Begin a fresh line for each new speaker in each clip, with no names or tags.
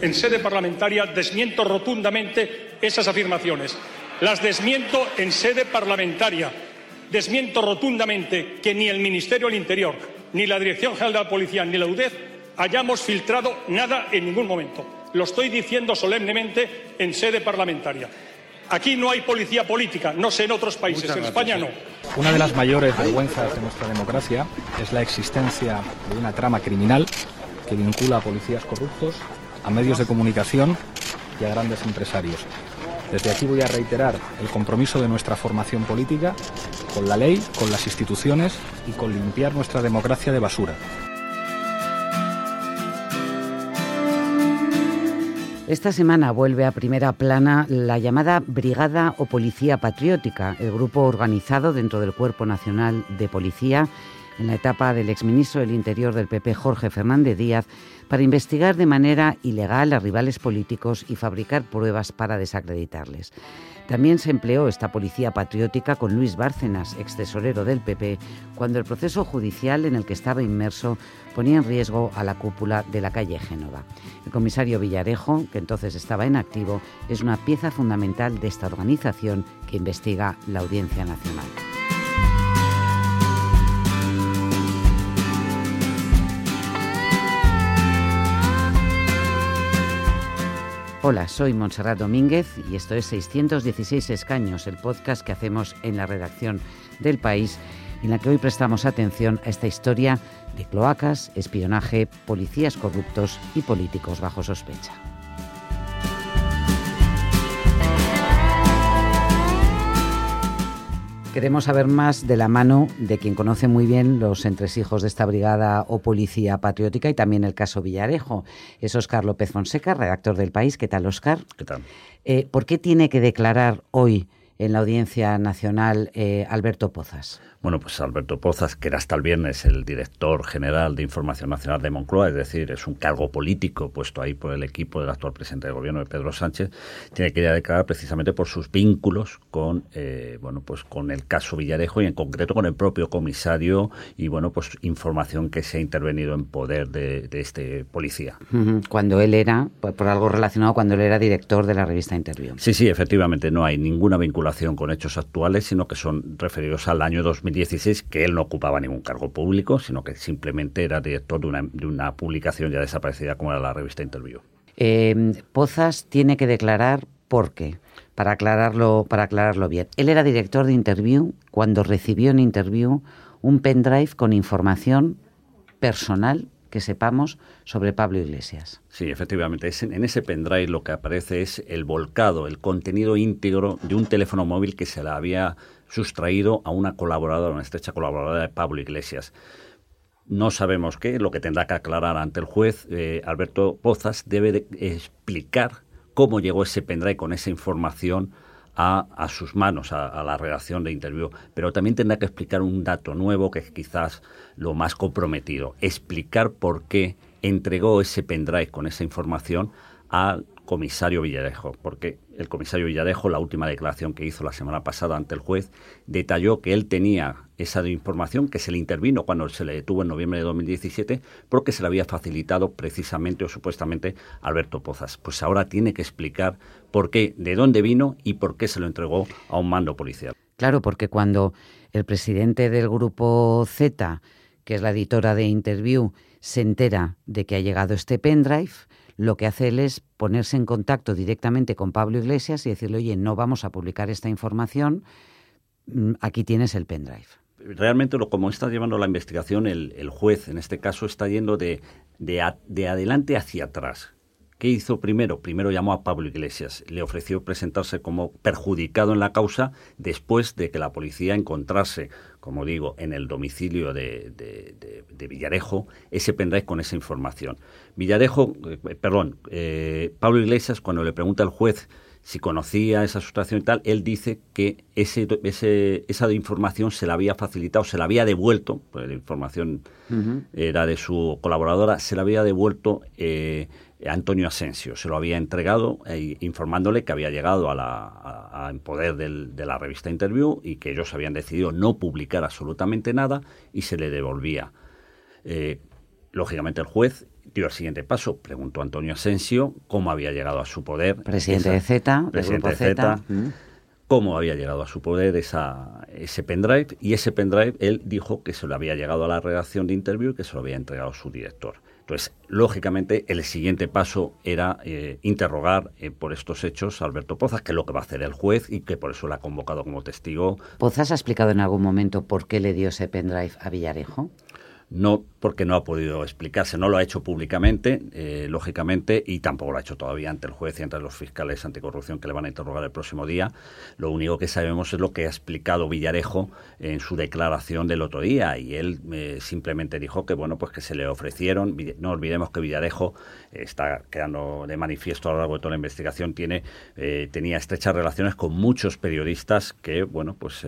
en sede parlamentaria desmiento rotundamente esas afirmaciones. Las desmiento en sede parlamentaria. Desmiento rotundamente que ni el Ministerio del Interior, ni la Dirección General de la Policía, ni la UDEF hayamos filtrado nada en ningún momento. Lo estoy diciendo solemnemente en sede parlamentaria. Aquí no hay policía política, no sé en otros países, en España no.
Una de las mayores vergüenzas de nuestra democracia es la existencia de una trama criminal que vincula a policías corruptos, a medios de comunicación y a grandes empresarios. Desde aquí voy a reiterar el compromiso de nuestra formación política con la ley, con las instituciones y con limpiar nuestra democracia de basura.
Esta semana vuelve a primera plana la llamada Brigada o Policía Patriótica, el grupo organizado dentro del Cuerpo Nacional de Policía en la etapa del exministro del Interior del PP Jorge Fernández Díaz para investigar de manera ilegal a rivales políticos y fabricar pruebas para desacreditarles. También se empleó esta policía patriótica con Luis Bárcenas, ex tesorero del PP, cuando el proceso judicial en el que estaba inmerso ponía en riesgo a la cúpula de la calle Génova. El comisario Villarejo, que entonces estaba en activo, es una pieza fundamental de esta organización que investiga la Audiencia Nacional. Hola, soy Montserrat Domínguez y esto es 616 Escaños, el podcast que hacemos en la redacción del país, en la que hoy prestamos atención a esta historia de cloacas, espionaje, policías corruptos y políticos bajo sospecha. Queremos saber más de la mano de quien conoce muy bien los entresijos de esta brigada o policía patriótica y también el caso Villarejo. Es Óscar López Fonseca, redactor del País. ¿Qué tal, Óscar?
¿Qué tal?
Eh, ¿Por qué tiene que declarar hoy en la Audiencia Nacional eh, Alberto Pozas?
Bueno, pues Alberto Pozas, que era hasta el viernes el director general de Información Nacional de Moncloa, es decir, es un cargo político puesto ahí por el equipo del actual presidente del gobierno, de Pedro Sánchez, tiene que ir a declarar precisamente por sus vínculos con, eh, bueno, pues con el caso Villarejo y en concreto con el propio comisario y, bueno, pues información que se ha intervenido en poder de, este policía.
Cuando él era, por algo relacionado, cuando él era director de la revista Interview.
Sí, sí, efectivamente, no hay ninguna vinculación con hechos actuales, sino que son referidos al año 2000 2016 que él no ocupaba ningún cargo público, sino que simplemente era director de una, de una publicación ya desaparecida como era la revista Interview.
Eh, Pozas tiene que declarar por qué, para aclararlo, para aclararlo bien. Él era director de Interview cuando recibió en Interview un pendrive con información personal que sepamos sobre Pablo Iglesias.
Sí, efectivamente. en ese pendrive lo que aparece es el volcado, el contenido íntegro de un teléfono móvil que se le había sustraído a una colaboradora, una estrecha colaboradora de Pablo Iglesias. No sabemos qué, lo que tendrá que aclarar ante el juez eh, Alberto Pozas debe explicar cómo llegó ese pendrive con esa información a, sus manos, a, la redacción de interview, pero también tendrá que explicar un dato nuevo que es quizás lo más comprometido, explicar por qué entregó ese pendrive con esa información al comisario Villarejo, porque el comisario Villarejo, la última declaración que hizo la semana pasada ante el juez, detalló que él tenía esa información que se le intervino cuando se le detuvo en noviembre de 2017 porque se le había facilitado precisamente o supuestamente Alberto Pozas. Pues ahora tiene que explicar por qué, de dónde vino y por qué se lo entregó a un mando policial.
Claro, porque cuando el presidente del grupo Z, que es la editora de Interview, se entera de que ha llegado este pendrive, lo que hace él es ponerse en contacto directamente con Pablo Iglesias y decirle, oye, no vamos a publicar esta información, mm, aquí tienes el pendrive.
Realmente, lo, como está llevando la investigación, el, juez en este caso está yendo de, de adelante hacia atrás. ¿Qué hizo primero? Primero llamó a Pablo Iglesias, le ofreció presentarse como perjudicado en la causa después de que la policía encontrase, como digo, en el domicilio de, Villarejo ese pendrive con esa información. Villarejo, eh, perdón, eh, Pablo Iglesias, cuando le pregunta al juez si conocía esa sustracción y tal, él dice que ese, esa información se la había facilitado, se la había devuelto, pues la información era de su colaboradora, se la había devuelto eh, Antonio Asensio. Se lo había entregado eh, informándole que había llegado a la, en poder de la revista Interview y que ellos habían decidido no publicar absolutamente nada y se le devolvía. Eh, lógicamente el juez dio el siguiente paso. Preguntó a Antonio Asensio cómo había llegado a su poder.
Presidente de Z,
presidente de Z. Cómo había llegado a su poder esa, ese pendrive. Y ese pendrive, él dijo que se lo había llegado a la redacción de interview y que se lo había entregado a su director. Entonces, lógicamente, el siguiente paso era eh, interrogar eh, por estos hechos a Alberto Pozas, que es lo que va a hacer el juez y que por eso lo ha convocado como testigo.
¿Pozas ha explicado en algún momento por qué le dio ese pendrive a Villarejo?
No porque no ha podido explicarse, no lo ha hecho públicamente, eh, lógicamente, y tampoco lo ha hecho todavía ante el juez y ante los fiscales anticorrupción que le van a interrogar el próximo día. Lo único que sabemos es lo que ha explicado Villarejo en su declaración del otro día, y él eh, simplemente dijo que bueno, pues que se le ofrecieron. No olvidemos que Villarejo eh, está quedando de manifiesto a lo largo de toda la investigación, tiene tenía estrechas relaciones con muchos periodistas que bueno, pues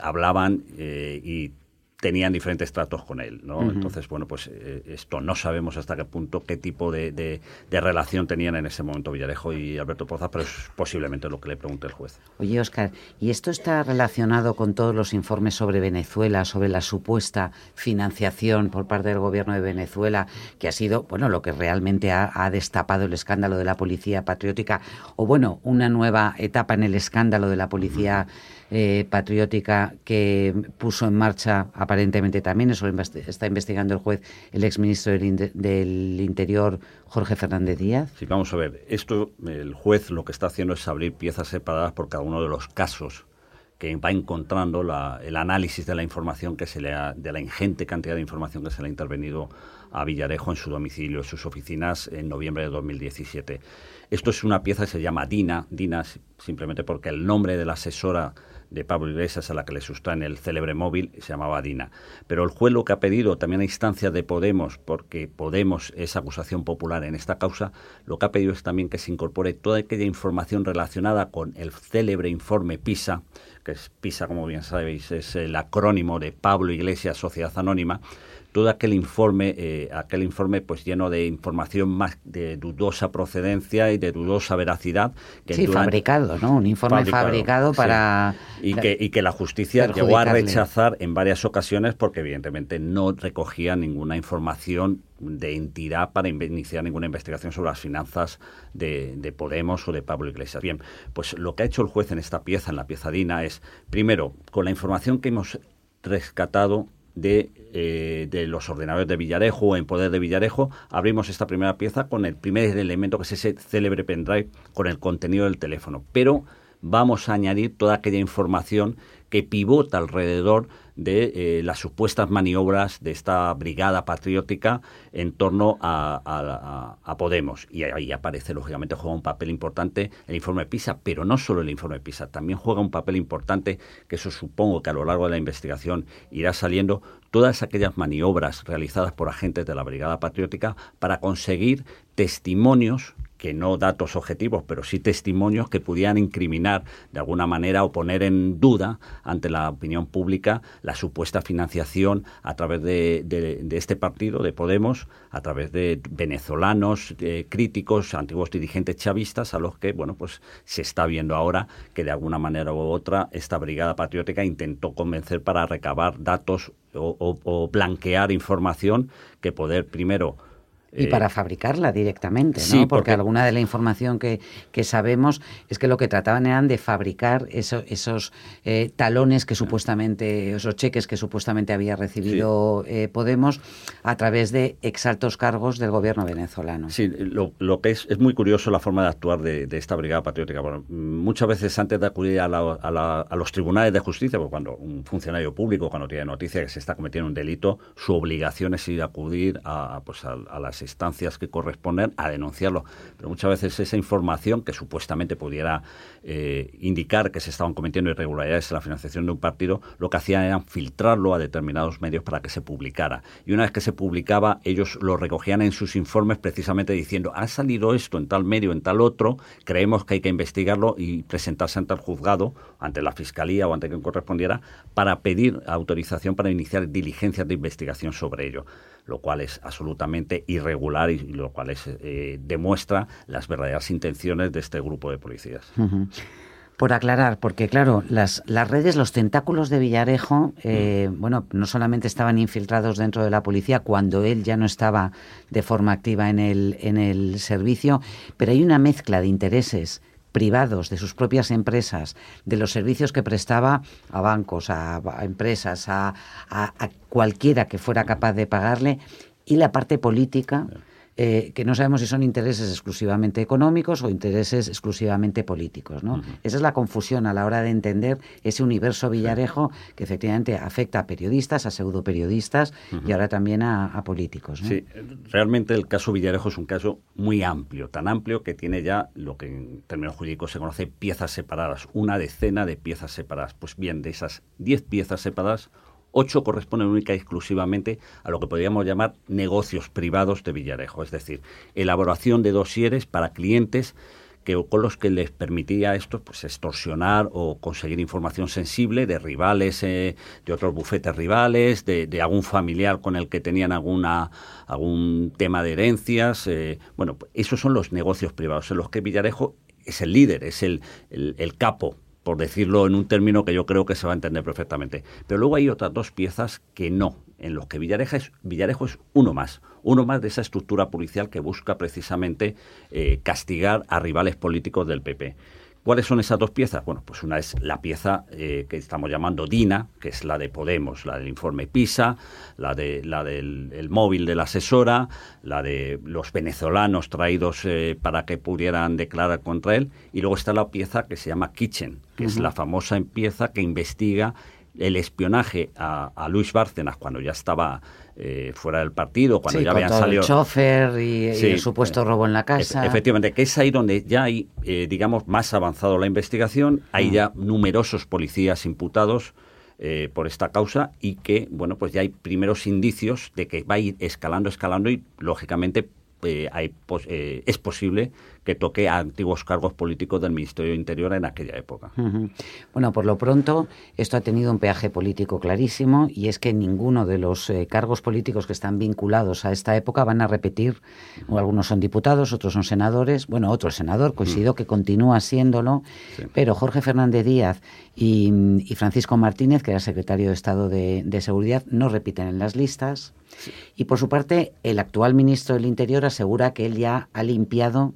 hablaban y tenían diferentes tratos con él, ¿no? Entonces, bueno, pues eh, esto no sabemos hasta qué punto, qué tipo de, de, relación tenían en ese momento Villarejo y Alberto Poza, pero es posiblemente lo que le pregunte el juez.
Oye, Oscar, ¿y esto está relacionado con todos los informes sobre Venezuela, sobre la supuesta financiación por parte del gobierno de Venezuela, que ha sido, bueno, lo que realmente ha, ha destapado el escándalo de la policía patriótica, o bueno, una nueva etapa en el escándalo de la policía eh, patriótica que puso en marcha aparentemente también, eso está investigando el juez, el exministro del, del Interior, Jorge Fernández Díaz.
Sí, vamos a ver, esto el juez lo que está haciendo es abrir piezas separadas por cada uno de los casos que va encontrando el análisis de la información que se le ha, de la ingente cantidad de información que se le ha intervenido a Villarejo en su domicilio, en sus oficinas, en noviembre de 2017. Esto es una pieza que se llama DINA, DINA simplemente porque el nombre de la asesora de Pablo Iglesias a la que le sustraen el célebre móvil se llamaba Dina. Pero el juez lo que ha pedido también a instancia de Podemos, porque Podemos es acusación popular en esta causa, lo que ha pedido es también que se incorpore toda aquella información relacionada con el célebre informe PISA, que es PISA, como bien sabéis, es el acrónimo de Pablo Iglesias Sociedad Anónima, todo aquel informe, eh, aquel informe pues lleno de información más de dudosa procedencia y de dudosa veracidad.
Que sí, fabricado, ¿no? Un informe fabricado, para...
Y, que, y que la justicia llegó a rechazar en varias ocasiones porque evidentemente no recogía ninguna información de entidad para iniciar ninguna investigación sobre las finanzas de, de, Podemos o de Pablo Iglesias. Bien, pues lo que ha hecho el juez en esta pieza, en la pieza DINA, es, primero, con la información que hemos rescatado de, eh, de, los ordenadores de Villarejo o en poder de Villarejo, abrimos esta primera pieza con el primer elemento que es ese célebre pendrive con el contenido del teléfono. Pero vamos a añadir toda aquella información que pivota alrededor de eh, las supuestas maniobras de esta brigada patriótica en torno a, Podemos. Y ahí aparece, lógicamente, juega un papel importante el informe PISA, pero no solo el informe PISA, también juega un papel importante, que eso supongo que a lo largo de la investigación irá saliendo, todas aquellas maniobras realizadas por agentes de la Brigada Patriótica para conseguir testimonios que no datos objetivos, pero sí testimonios que pudieran incriminar de alguna manera o poner en duda ante la opinión pública la supuesta financiación a través de, este partido, de Podemos, a través de venezolanos críticos, antiguos dirigentes chavistas, a los que, bueno, pues se está viendo ahora que de alguna manera u otra esta brigada patriótica intentó convencer para recabar datos o blanquear información que poder primero
y para eh, fabricarla directamente, ¿no? porque, alguna de la información que, que, sabemos es que lo que trataban eran de fabricar esos eh, talones que supuestamente, esos cheques que supuestamente había recibido eh, Podemos a través de exaltos cargos del gobierno venezolano.
Sí, lo, lo que es, es muy curioso la forma de actuar de, esta Brigada Patriótica. Bueno, muchas veces antes de acudir a, a, los tribunales de justicia, porque cuando un funcionario público, cuando tiene noticia que se está cometiendo un delito, su obligación es ir a acudir a, pues a instancias que corresponden a denunciarlo. Pero muchas veces esa información que supuestamente pudiera eh, indicar que se estaban cometiendo irregularidades en la financiación de un partido, lo que hacían era filtrarlo a determinados medios para que se publicara. Y una vez que se publicaba, ellos lo recogían en sus informes precisamente diciendo, ha salido esto en tal medio, en tal otro, creemos que hay que investigarlo y presentarse ante el juzgado, ante la fiscalía o ante quien correspondiera, para pedir autorización para iniciar diligencias de investigación sobre ello lo cual es absolutamente irregular y, lo cual es, eh, demuestra las verdaderas intenciones de este grupo de policías.
por aclarar, porque claro, las, las redes, los tentáculos de Villarejo, eh, mm. bueno, no solamente estaban infiltrados dentro de la policía cuando él ya no estaba de forma activa en el, en el servicio, pero hay una mezcla de intereses privados de sus propias empresas, de los servicios que prestaba a bancos, a, empresas, a, a, cualquiera que fuera capaz de pagarle, y la parte política eh, que no sabemos si son intereses exclusivamente económicos o intereses exclusivamente políticos. ¿no? Esa es la confusión a la hora de entender ese universo Villarejo que efectivamente afecta a periodistas, a pseudoperiodistas y ahora también a, políticos.
Sí, realmente el caso Villarejo es un caso muy amplio, tan amplio que tiene ya lo que en términos jurídicos se conoce piezas separadas, una decena de piezas separadas. Pues bien, de esas diez piezas separadas, Ocho corresponden única y exclusivamente a lo que podríamos llamar negocios privados de Villarejo, es decir, elaboración de dosieres para clientes que, con los que les permitía esto pues extorsionar o conseguir información sensible de rivales, eh, de otros bufetes rivales, de, algún familiar con el que tenían alguna algún tema de herencias. Eh, bueno, pues esos son los negocios privados en los que Villarejo es el líder, es el, el capo por decirlo en un término que yo creo que se va a entender perfectamente. Pero luego hay otras dos piezas que no, en los que Villarejo es, Villarejo es uno más, uno más de esa estructura policial que busca precisamente eh, castigar a rivales políticos del PP. ¿Cuáles son esas dos piezas? Bueno, pues una es la pieza eh, que estamos llamando DINA, que es la de Podemos, la del informe PISA, la, de, la del móvil de la asesora, la de los venezolanos traídos eh, para que pudieran declarar contra él, y luego está la pieza que se llama Kitchen, que es la famosa pieza que investiga el espionaje a, Luis Bárcenas cuando ya estaba eh, fuera del partido, cuando ya habían salido.
El chofer y, el supuesto robo en la casa.
efectivamente, que es ahí donde ya hay, eh, digamos, más avanzado la investigación, hay mm. ya numerosos policías imputados. Eh, por esta causa y que, bueno, pues ya hay primeros indicios de que va a ir escalando, escalando y, lógicamente, hay, es posible que toque a antiguos cargos políticos del Ministerio de Interior en aquella época.
Bueno, por lo pronto, esto ha tenido un peaje político clarísimo y es que ninguno de los eh, cargos políticos que están vinculados a esta época van a repetir, o algunos son diputados, otros son senadores, bueno, otro senador, coincido que continúa siéndolo, pero Jorge Fernández Díaz y, Francisco Martínez, que era secretario de Estado de, Seguridad, no repiten en las listas. Y por su parte, el actual ministro del Interior asegura que él ya ha limpiado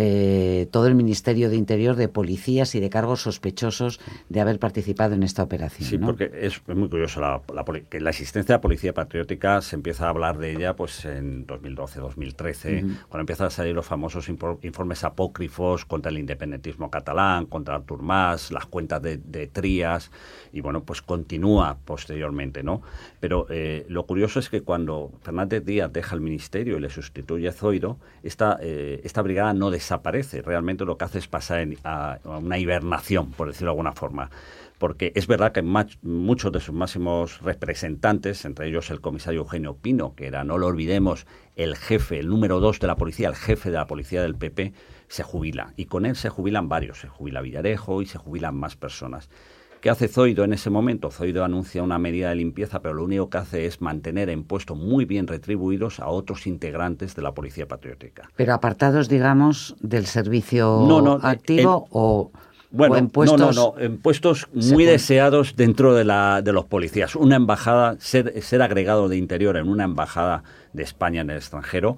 eh, todo el Ministerio de Interior de policías y de cargos sospechosos de haber participado en esta operación.
Sí, porque es, muy curioso la, que la existencia de la policía patriótica se empieza a hablar de ella pues en 2012, 2013, cuando empiezan a salir los famosos informes apócrifos contra el independentismo catalán, contra Artur Mas, las cuentas de, Trías, y bueno, pues continúa posteriormente, ¿no? Pero eh, lo curioso es que cuando Fernández Díaz deja el ministerio y le sustituye a Zoido, esta, eh, esta brigada no desaparece. Realmente lo que hace es pasar a, una hibernación, por decirlo de alguna forma porque es verdad que muchos de sus máximos representantes, entre ellos el comisario Eugenio Pino, que era, no lo olvidemos, el jefe, el número dos de la policía, el jefe de la policía del PP, se jubila. Y con él se jubilan varios, se jubila Villarejo y se jubilan más personas. ¿Qué hace Zoido en ese momento? Zoido anuncia una medida de limpieza, pero lo único que hace es mantener en puestos muy bien retribuidos a otros integrantes de la Policía Patriótica.
Pero apartados, digamos, del servicio activo o...
Bueno, en puestos, no, no, no, en puestos muy deseados dentro de, la, de los policías. Una embajada, ser, ser agregado de interior en una embajada de España en el extranjero,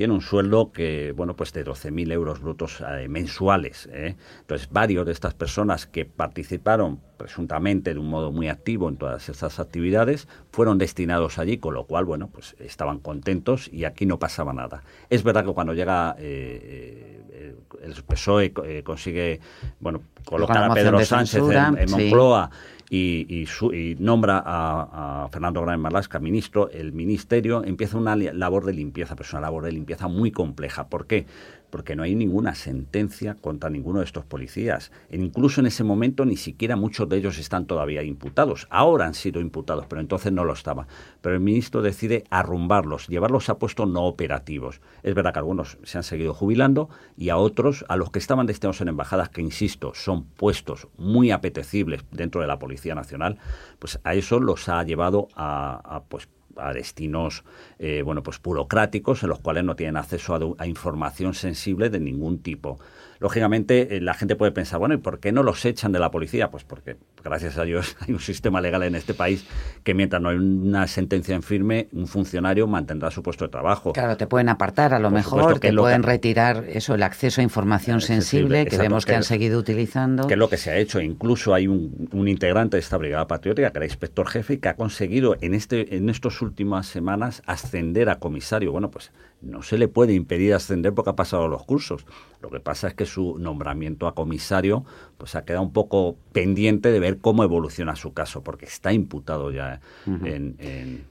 tiene un sueldo que, bueno, pues de 12.000 euros brutos eh, mensuales. ¿eh? Entonces, varios de estas personas que participaron presuntamente de un modo muy activo en todas estas actividades fueron destinados allí, con lo cual, bueno, pues estaban contentos y aquí no pasaba nada. Es verdad que cuando llega eh, el PSOE consigue, bueno, colocar a Pedro Sánchez en, Moncloa y, nombra a, Fernando Gran Marlasca ministro, el ministerio empieza una labor de limpieza, pero es una labor de limpieza muy compleja. ¿Por qué? Porque no hay ninguna sentencia contra ninguno de estos policías. E incluso en ese momento ni siquiera muchos de ellos están todavía imputados. Ahora han sido imputados, pero entonces no lo estaban. Pero el ministro decide arrumbarlos, llevarlos a puestos no operativos. Es verdad que algunos se han seguido jubilando y a otros, a los que estaban destinados en embajadas, que insisto, son puestos muy apetecibles dentro de la Policía Nacional, pues a eso los ha llevado a, a pues a destinos eh, bueno pues burocráticos en los cuales no tienen acceso a, información sensible de ningún tipo. Lógicamente eh, la gente puede pensar, bueno, ¿y por qué no los echan de la policía? Pues porque, gracias a Dios, hay un sistema legal en este país que mientras no hay una sentencia en firme, un funcionario mantendrá su puesto de trabajo.
Claro, te pueden apartar a lo mejor, te pueden retirar eso, el acceso a información sensible, que vemos que, han seguido utilizando.
Que es lo que se ha hecho. Incluso hay un, un integrante de esta brigada patriótica, que era inspector jefe, y que ha conseguido en, este, en estas últimas semanas ascender a comisario. Bueno, pues no se le puede impedir ascender porque ha pasado los cursos. Lo que pasa es que su nombramiento a comisario pues ha quedado un poco pendiente de ver cómo evoluciona su caso, porque está imputado ya en...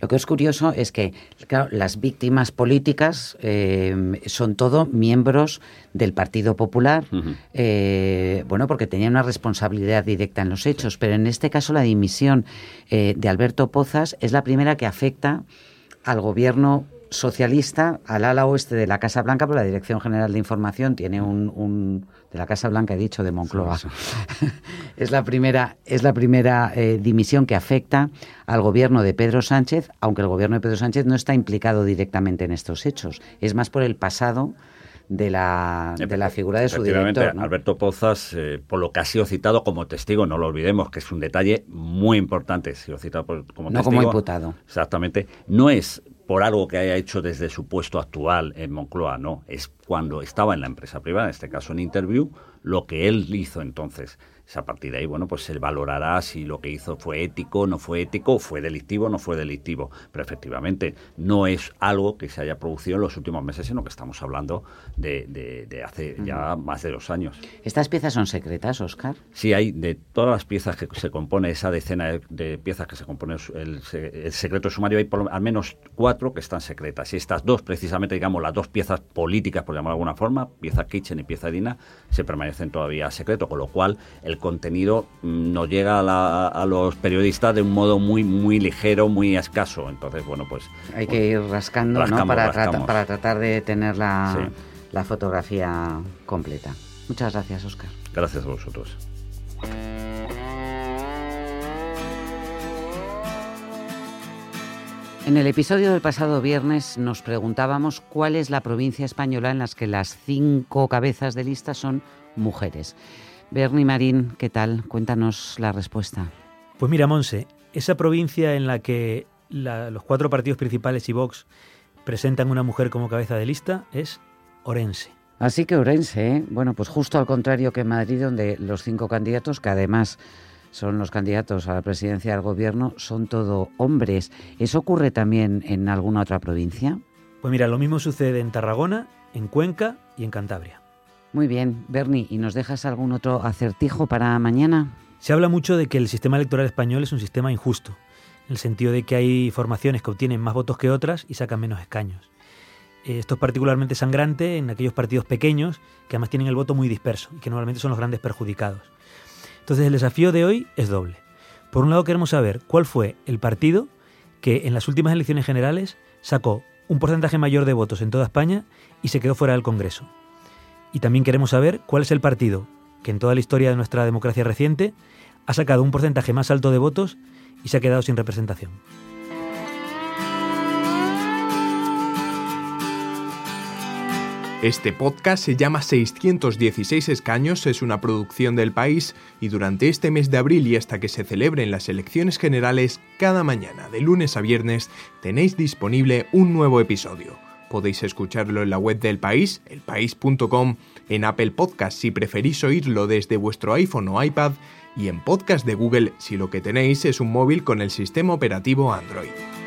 Lo que es curioso es que las víctimas políticas eh, son todo miembros del Partido Popular, eh, bueno, porque tenían una responsabilidad directa en los hechos, pero en este caso la dimisión eh, de Alberto Pozas es la primera que afecta al gobierno socialista al ala oeste de la Casa Blanca, pero la Dirección General de Información tiene un, de la Casa Blanca, he dicho, de Moncloa. es la primera, es la primera eh, dimisión que afecta al gobierno de Pedro Sánchez, aunque el gobierno de Pedro Sánchez no está implicado directamente en estos hechos. Es más por el pasado de la, de la figura de su director.
Alberto Pozas, eh, por lo que ha sido citado como testigo, no lo olvidemos, que es un detalle muy importante, ha sido citado como testigo.
No como imputado.
Exactamente. No es por algo que haya hecho desde su puesto actual en Moncloa, no, es cuando estaba en la empresa privada, en este caso en Interview, lo que él hizo entonces a partir de ahí, bueno, pues se valorará si lo que hizo fue ético, no fue ético, fue delictivo, no fue delictivo. Pero efectivamente, no es algo que se haya producido en los últimos meses, sino que estamos hablando de, hace ya más de dos años.
¿Estas piezas son secretas, Oscar?
Sí, hay de todas las piezas que se compone, esa decena de, piezas que se compone el, secreto sumario, hay por, al menos cuatro que están secretas. Y estas dos, precisamente, digamos, las dos piezas políticas, por llamarlo de alguna forma, pieza Kitchen y pieza Dina, se permanecen todavía secreto, con lo cual el contenido mm, nos llega a, los periodistas de un modo muy muy ligero, muy escaso. Entonces, bueno, pues...
Hay que ir rascando, ¿no? Para, para tratar de tener la, la fotografía completa. Muchas gracias, Oscar.
Gracias a vosotros.
En el episodio del pasado viernes nos preguntábamos cuál es la provincia española en la que las cinco cabezas de lista son mujeres. Bernie Marín, ¿qué tal? Cuéntanos la respuesta.
Pues mira, Monse, esa provincia en la que los cuatro partidos principales y Vox presentan una mujer como cabeza de lista es Orense.
Así que Orense, ¿eh? bueno, pues justo al contrario que Madrid, donde los cinco candidatos, que además son los candidatos a la presidencia del gobierno, son todo hombres. ¿Eso ocurre también en alguna otra provincia?
Pues mira, lo mismo sucede en Tarragona, en Cuenca y en Cantabria.
Muy bien, Bernie, ¿y nos dejas algún otro acertijo para mañana?
Se habla mucho de que el sistema electoral español es un sistema injusto, en el sentido de que hay formaciones que obtienen más votos que otras y sacan menos escaños. Eh, esto es particularmente sangrante en aquellos partidos pequeños que además tienen el voto muy disperso y que normalmente son los grandes perjudicados. Entonces el desafío de hoy es doble. Por un lado queremos saber cuál fue el partido que en las últimas elecciones generales sacó un porcentaje mayor de votos en toda España y se quedó fuera del Congreso. Y también queremos saber cuál es el partido que en toda la historia de nuestra democracia reciente ha sacado un porcentaje más alto de votos y se ha quedado sin representación.
Este podcast se llama 616 escaños, es una producción del país y durante este mes de abril y hasta que se celebren las elecciones generales, cada mañana de lunes a viernes tenéis disponible un nuevo episodio. Podéis escucharlo en la web del país, elpaís.com, en Apple Podcast si preferís oírlo desde vuestro iPhone o iPad y en Podcast de Google si lo que tenéis es un móvil con el sistema operativo Android.